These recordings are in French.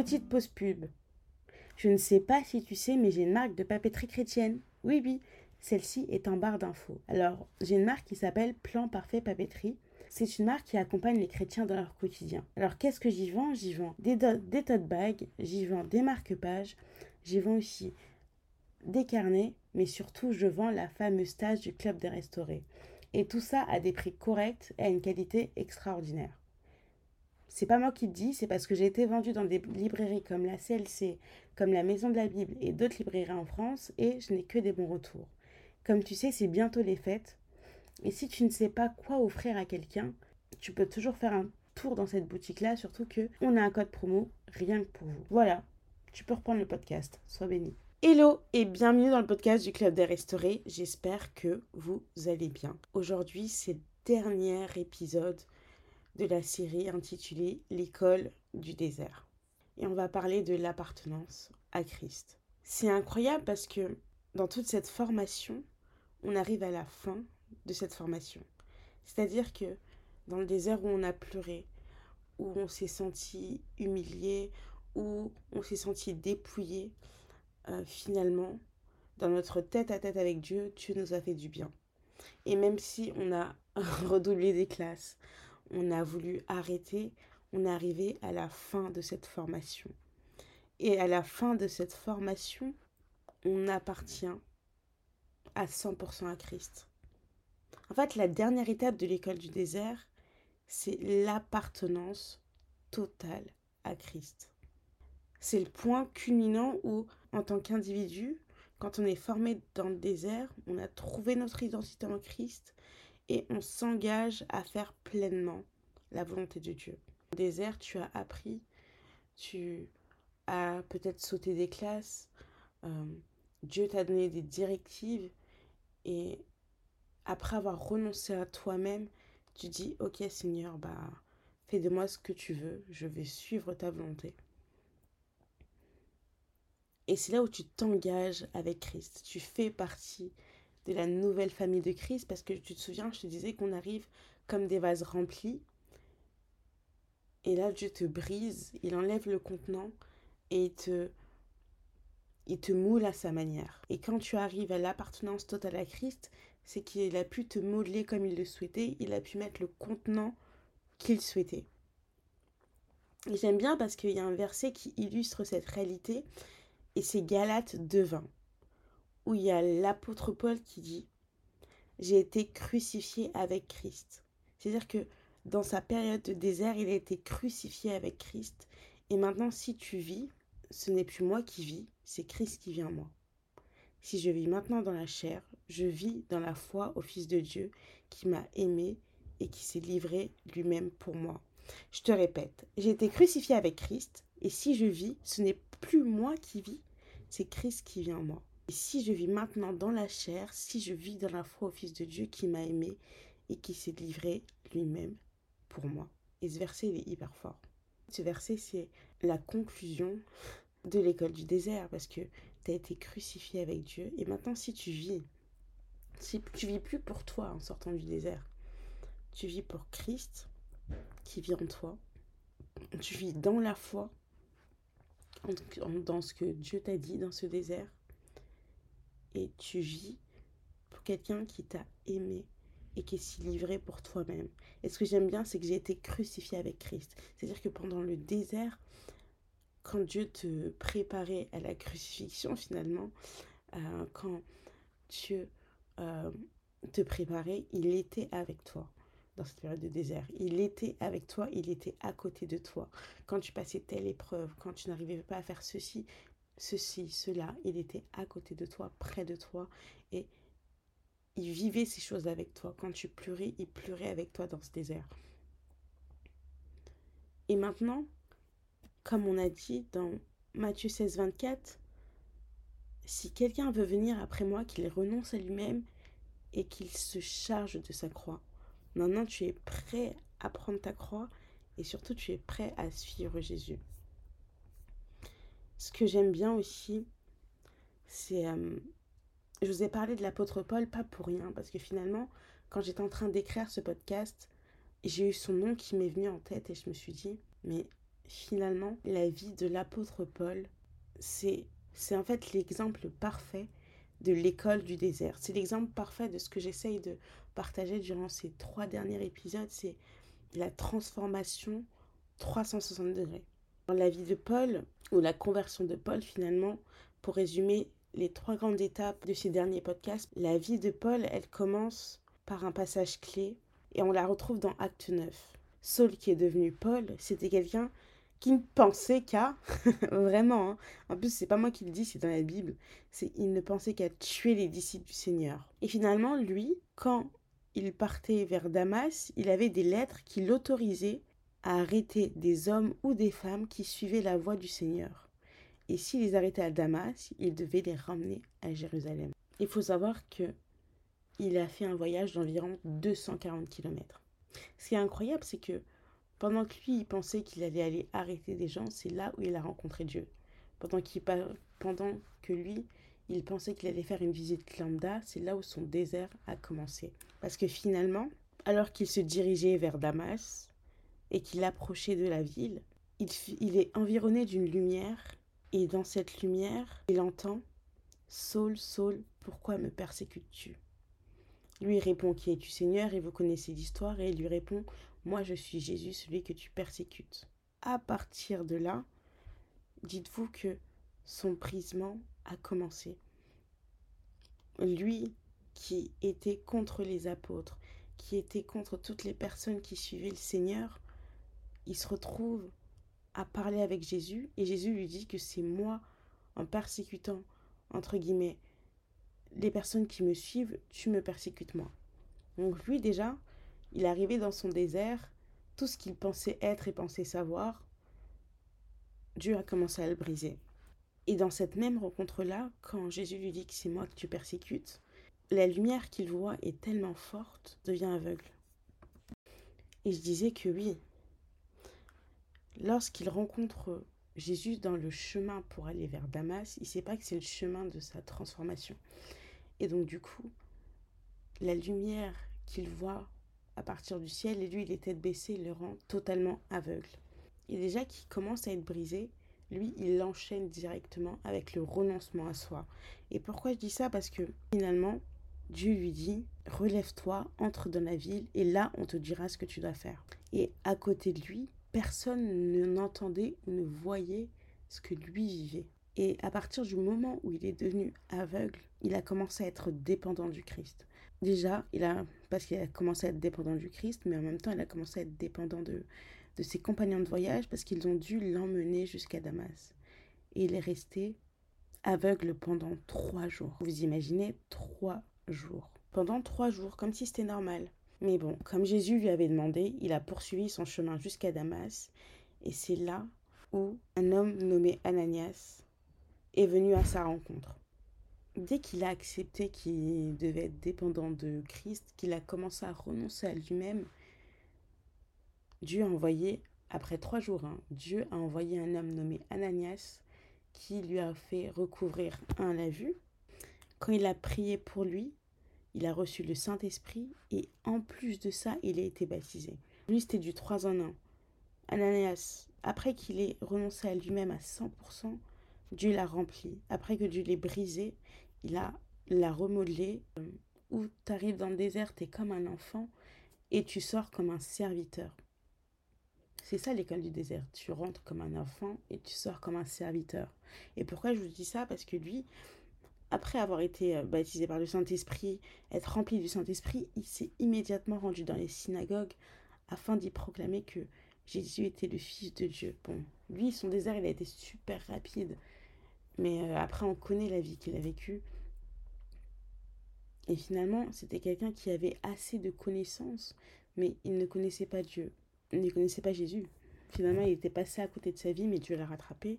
Petite pause pub. Je ne sais pas si tu sais, mais j'ai une marque de papeterie chrétienne. Oui, oui, celle-ci est en barre d'infos. Alors, j'ai une marque qui s'appelle Plan Parfait Papeterie. C'est une marque qui accompagne les chrétiens dans leur quotidien. Alors, qu'est-ce que j'y vends? J'y vends des, des tote bags, j'y vends des marque-pages, j'y vends aussi des carnets, mais surtout, je vends la fameuse tâche du Club des Restaurés. Et tout ça à des prix corrects et à une qualité extraordinaire. C'est pas moi qui le dis, c'est parce que j'ai été vendue dans des librairies comme la CLC, comme la Maison de la Bible et d'autres librairies en France et je n'ai que des bons retours. Comme tu sais, c'est bientôt les fêtes. Et si tu ne sais pas quoi offrir à quelqu'un, tu peux toujours faire un tour dans cette boutique-là, surtout que on a un code promo rien que pour vous. Voilà, tu peux reprendre le podcast. Sois béni. Hello et bienvenue dans le podcast du Club des Restaurés. J'espère que vous allez bien. Aujourd'hui, c'est le dernier épisode de la série intitulée L'école du désert. Et on va parler de l'appartenance à Christ. C'est incroyable parce que dans toute cette formation, on arrive à la fin de cette formation. C'est-à-dire que dans le désert où on a pleuré, où on s'est senti humilié, où on s'est senti dépouillé, euh, finalement, dans notre tête à tête avec Dieu, Dieu nous a fait du bien. Et même si on a redoublé des classes, on a voulu arrêter, on est arrivé à la fin de cette formation. Et à la fin de cette formation, on appartient à 100% à Christ. En fait, la dernière étape de l'école du désert, c'est l'appartenance totale à Christ. C'est le point culminant où, en tant qu'individu, quand on est formé dans le désert, on a trouvé notre identité en Christ et on s'engage à faire pleinement la volonté de Dieu. Au désert, tu as appris, tu as peut-être sauté des classes, euh, Dieu t'a donné des directives et après avoir renoncé à toi-même, tu dis Ok Seigneur, bah fais de moi ce que tu veux, je vais suivre ta volonté. Et c'est là où tu t'engages avec Christ. Tu fais partie de la nouvelle famille de Christ parce que tu te souviens, je te disais qu'on arrive comme des vases remplis. Et là, Dieu te brise, il enlève le contenant et il te, il te moule à sa manière. Et quand tu arrives à l'appartenance totale à Christ, c'est qu'il a pu te modeler comme il le souhaitait, il a pu mettre le contenant qu'il souhaitait. J'aime bien parce qu'il y a un verset qui illustre cette réalité, et c'est Galates 2.20 où il y a l'apôtre Paul qui dit J'ai été crucifié avec Christ. C'est-à-dire que dans sa période de désert, il a été crucifié avec Christ. Et maintenant, si tu vis, ce n'est plus moi qui vis, c'est Christ qui vit en moi. Si je vis maintenant dans la chair, je vis dans la foi au Fils de Dieu qui m'a aimé et qui s'est livré lui-même pour moi. Je te répète, j'ai été crucifié avec Christ, et si je vis, ce n'est plus moi qui vis, c'est Christ qui vit en moi. Et si je vis maintenant dans la chair, si je vis dans la foi au Fils de Dieu qui m'a aimé et qui s'est livré lui-même pour moi. Et ce verset, il est hyper fort. Ce verset, c'est la conclusion de l'école du désert parce que tu as été crucifié avec Dieu. Et maintenant, si tu vis, si tu vis plus pour toi en sortant du désert, tu vis pour Christ qui vit en toi. Tu vis dans la foi, dans ce que Dieu t'a dit dans ce désert et tu vis pour quelqu'un qui t'a aimé et qui si livré pour toi-même. Et ce que j'aime bien, c'est que j'ai été crucifié avec Christ. C'est-à-dire que pendant le désert, quand Dieu te préparait à la crucifixion finalement, euh, quand Dieu euh, te préparait, il était avec toi dans cette période de désert. Il était avec toi, il était à côté de toi. Quand tu passais telle épreuve, quand tu n'arrivais pas à faire ceci, ceci, cela. Il était à côté de toi, près de toi, et il vivait ces choses avec toi. Quand tu pleurais, il pleurait avec toi dans ce désert. Et maintenant, comme on a dit dans Matthieu 16, 24, si quelqu'un veut venir après moi, qu'il renonce à lui-même et qu'il se charge de sa croix. Maintenant, tu es prêt à prendre ta croix et surtout tu es prêt à suivre Jésus. Ce que j'aime bien aussi, c'est... Euh, je vous ai parlé de l'apôtre Paul, pas pour rien, parce que finalement, quand j'étais en train d'écrire ce podcast, j'ai eu son nom qui m'est venu en tête et je me suis dit, mais finalement, la vie de l'apôtre Paul, c'est en fait l'exemple parfait de l'école du désert. C'est l'exemple parfait de ce que j'essaye de partager durant ces trois derniers épisodes, c'est la transformation 360 degrés. La vie de Paul, ou la conversion de Paul finalement, pour résumer les trois grandes étapes de ces derniers podcasts, la vie de Paul, elle commence par un passage clé et on la retrouve dans Acte 9. Saul qui est devenu Paul, c'était quelqu'un qui ne pensait qu'à, vraiment, hein. en plus c'est pas moi qui le dis, c'est dans la Bible, c'est il ne pensait qu'à tuer les disciples du Seigneur. Et finalement, lui, quand il partait vers Damas, il avait des lettres qui l'autorisaient à arrêter des hommes ou des femmes qui suivaient la voie du Seigneur. Et s'il les arrêtait à Damas, il devait les ramener à Jérusalem. Il faut savoir que il a fait un voyage d'environ 240 km. Ce qui est incroyable, c'est que pendant que lui, il pensait qu'il allait aller arrêter des gens, c'est là où il a rencontré Dieu. Pendant, qu'il, pendant que lui, il pensait qu'il allait faire une visite lambda, c'est là où son désert a commencé. Parce que finalement, alors qu'il se dirigeait vers Damas et qu'il approchait de la ville, il, est environné d'une lumière et dans cette lumière, il entend Saul, Saul, pourquoi me persécutes-tu? Lui répond Qui es-tu Seigneur Et vous connaissez l'histoire et il lui répond moi, je suis Jésus, celui que tu persécutes. À partir de là, dites-vous que son brisement a commencé. Lui qui était contre les apôtres, qui était contre toutes les personnes qui suivaient le Seigneur, il se retrouve à parler avec Jésus et Jésus lui dit que c'est moi, en persécutant, entre guillemets, les personnes qui me suivent, tu me persécutes moi. Donc lui déjà, il arrivait dans son désert, tout ce qu'il pensait être et pensait savoir, Dieu a commencé à le briser. Et dans cette même rencontre-là, quand Jésus lui dit que c'est moi que tu persécutes, la lumière qu'il voit est tellement forte, devient aveugle. Et je disais que oui, lorsqu'il rencontre Jésus dans le chemin pour aller vers Damas, il ne sait pas que c'est le chemin de sa transformation. Et donc du coup, la lumière qu'il voit à partir du ciel et lui, il est tête baissée, le rend totalement aveugle. Et déjà qu'il commence à être brisé, lui, il l'enchaîne directement avec le renoncement à soi. Et pourquoi je dis ça? Parce que finalement, Dieu lui dit, relève-toi, entre dans la ville, et là, on te dira ce que tu dois faire. Et à côté de lui, personne ne n'entendait ou ne voyait ce que lui vivait. Et à partir du moment où il est devenu aveugle, il a commencé à être dépendant du Christ. Déjà, il a, parce qu'il a commencé à être dépendant du Christ, mais en même temps, il a commencé à être dépendant de, de ses compagnons de voyage parce qu'ils ont dû l'emmener jusqu'à Damas. Et il est resté aveugle pendant trois jours. Vous imaginez trois jours. Pendant trois jours, comme si c'était normal. Mais bon, comme Jésus lui avait demandé, il a poursuivi son chemin jusqu'à Damas. Et c'est là où un homme nommé Ananias est venu à sa rencontre dès qu'il a accepté qu'il devait être dépendant de Christ, qu'il a commencé à renoncer à lui-même, Dieu a envoyé, après trois jours, hein, Dieu a envoyé un homme nommé Ananias qui lui a fait recouvrir un la vue. Quand il a prié pour lui, il a reçu le Saint-Esprit et en plus de ça, il a été baptisé. Lui, c'était du 3 en 1. Ananias, après qu'il ait renoncé à lui-même à 100%, Dieu l'a rempli. Après que Dieu l'ait brisé, il a l'a remodelé. Euh, où tu arrives dans le désert, tu es comme un enfant et tu sors comme un serviteur. C'est ça l'école du désert. Tu rentres comme un enfant et tu sors comme un serviteur. Et pourquoi je vous dis ça? Parce que lui, après avoir été euh, baptisé par le Saint-Esprit, être rempli du Saint-Esprit, il s'est immédiatement rendu dans les synagogues afin d'y proclamer que Jésus était le Fils de Dieu. Bon, lui, son désert, il a été super rapide. Mais euh, après, on connaît la vie qu'il a vécue. Et finalement, c'était quelqu'un qui avait assez de connaissances, mais il ne connaissait pas Dieu. Il ne connaissait pas Jésus. Finalement, il était passé à côté de sa vie, mais Dieu l'a rattrapé.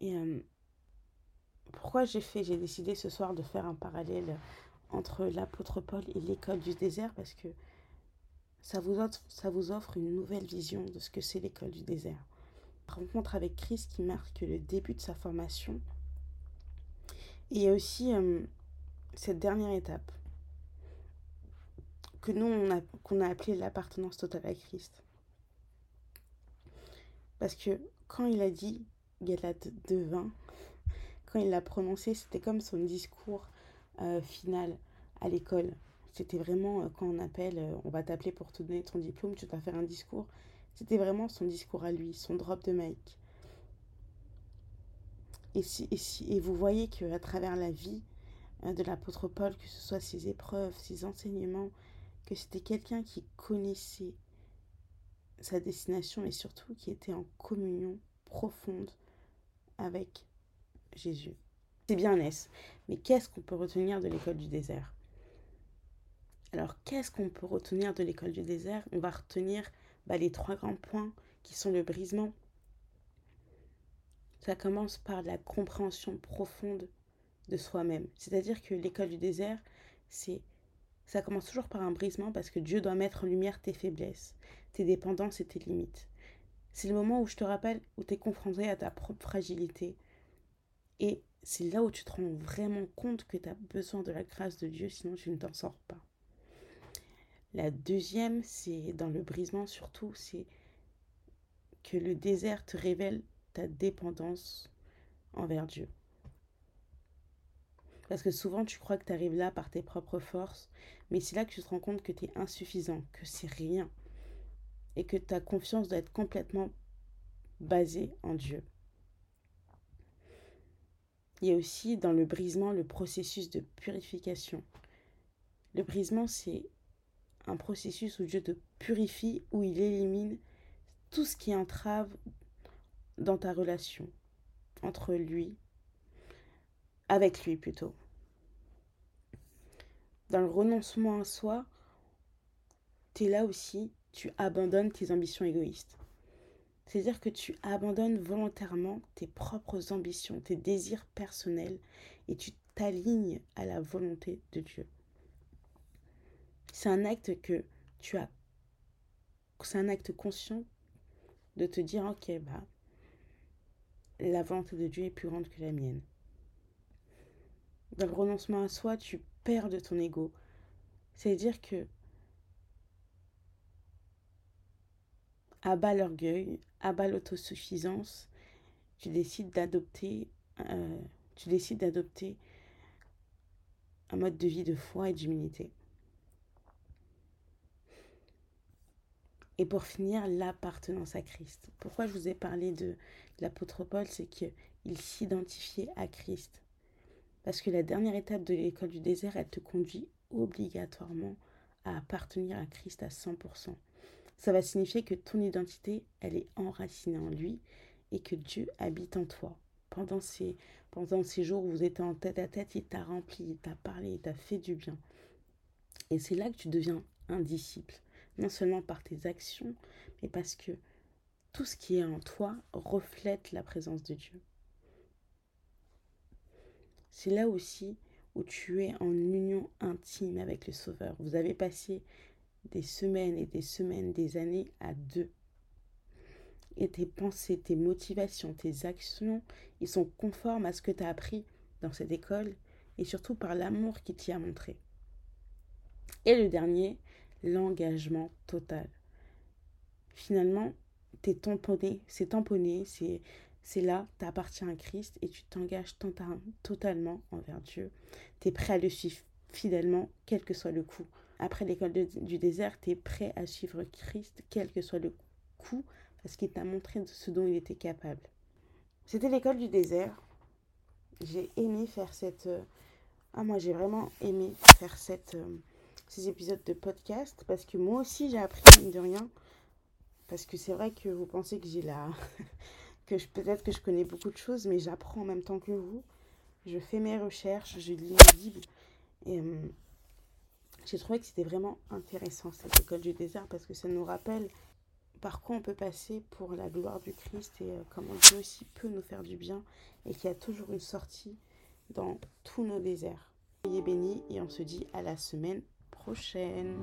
Et euh, pourquoi j'ai fait, j'ai décidé ce soir de faire un parallèle entre l'apôtre Paul et l'école du désert, parce que ça vous, offre, ça vous offre une nouvelle vision de ce que c'est l'école du désert. Rencontre avec Christ qui marque le début de sa formation et il y a aussi euh, cette dernière étape que nous, on a, qu'on a appelée l'appartenance totale à Christ. Parce que quand il a dit Galate 2.20, quand il l'a prononcé, c'était comme son discours euh, final à l'école. C'était vraiment euh, quand on appelle, euh, on va t'appeler pour te donner ton diplôme, tu vas faire un discours. C'était vraiment son discours à lui, son drop de mic. Et, si, et, si, et vous voyez qu'à travers la vie de l'apôtre Paul, que ce soit ses épreuves, ses enseignements, que c'était quelqu'un qui connaissait sa destination et surtout qui était en communion profonde avec Jésus. C'est bien Ness, mais qu'est-ce qu'on peut retenir de l'école du désert? Alors, qu'est-ce qu'on peut retenir de l'école du désert? On va retenir bah, les trois grands points qui sont le brisement. Ça commence par la compréhension profonde de soi-même. C'est-à-dire que l'école du désert, c'est ça commence toujours par un brisement parce que Dieu doit mettre en lumière tes faiblesses, tes dépendances et tes limites. C'est le moment où je te rappelle où tu es confronté à ta propre fragilité. Et c'est là où tu te rends vraiment compte que tu as besoin de la grâce de Dieu, sinon tu ne t'en sors pas. La deuxième, c'est dans le brisement surtout, c'est que le désert te révèle ta dépendance envers Dieu. Parce que souvent, tu crois que tu arrives là par tes propres forces, mais c'est là que tu te rends compte que tu es insuffisant, que c'est rien, et que ta confiance doit être complètement basée en Dieu. Il y a aussi dans le brisement le processus de purification. Le brisement, c'est un processus où Dieu te purifie, où il élimine tout ce qui entrave dans ta relation entre lui avec lui plutôt. Dans le renoncement à soi, tu es là aussi, tu abandonnes tes ambitions égoïstes. C'est-à-dire que tu abandonnes volontairement tes propres ambitions, tes désirs personnels et tu t'alignes à la volonté de Dieu. C'est un acte que tu as. C'est un acte conscient de te dire ok, bah, la volonté de Dieu est plus grande que la mienne. Dans le renoncement à soi, tu perds de ton ego. C'est-à-dire que abat l'orgueil, abat l'autosuffisance, tu décides d'adopter euh, tu décides d'adopter un mode de vie de foi et d'humilité. Et pour finir, l'appartenance à Christ. Pourquoi je vous ai parlé de l'apôtre Paul, c'est qu'il s'identifiait à Christ. Parce que la dernière étape de l'école du désert, elle te conduit obligatoirement à appartenir à Christ à 100%. Ça va signifier que ton identité, elle est enracinée en lui et que Dieu habite en toi. Pendant ces, jours où vous êtes en tête à tête, il t'a rempli, il t'a parlé, il t'a fait du bien. Et c'est là que tu deviens un disciple. Non seulement par tes actions, mais parce que tout ce qui est en toi reflète la présence de Dieu. C'est là aussi où tu es en union intime avec le Sauveur. Vous avez passé des semaines et des semaines, des années à deux. Et tes pensées, tes motivations, tes actions, ils sont conformes à ce que tu as appris dans cette école et surtout par l'amour qu'il t'y a montré. Et le dernier, l'engagement total. Finalement, t'es tamponné, c'est tamponné, c'est c'est là, tu appartiens à Christ et tu t'engages totalement envers Dieu. Tu es prêt à le suivre fidèlement, quel que soit le coup. Après l'école du désert, tu es prêt à suivre Christ, quel que soit le coup, parce qu'il t'a montré ce dont il était capable. C'était l'école du désert. J'ai aimé faire cette... Euh, ah, moi, j'ai vraiment aimé faire cette, euh, ces épisodes de podcast, parce que moi aussi, j'ai appris, mine de rien. Parce que c'est vrai que vous pensez que j'ai la... que peut-être que je connais beaucoup de choses, mais j'apprends en même temps que vous. Je fais mes recherches, je lis la Bible. Et euh, j'ai trouvé que c'était vraiment intéressant cette école du désert parce que ça nous rappelle par quoi on peut passer pour la gloire du Christ et euh, comment Dieu aussi peut nous faire du bien et qu'il y a toujours une sortie dans tous nos déserts. Soyez bénis et on se dit à la semaine prochaine.